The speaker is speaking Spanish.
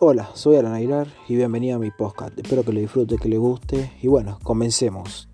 Hola, soy Alan Aguilar y bienvenido a mi podcast. Espero que lo disfrute, que le guste y bueno, comencemos.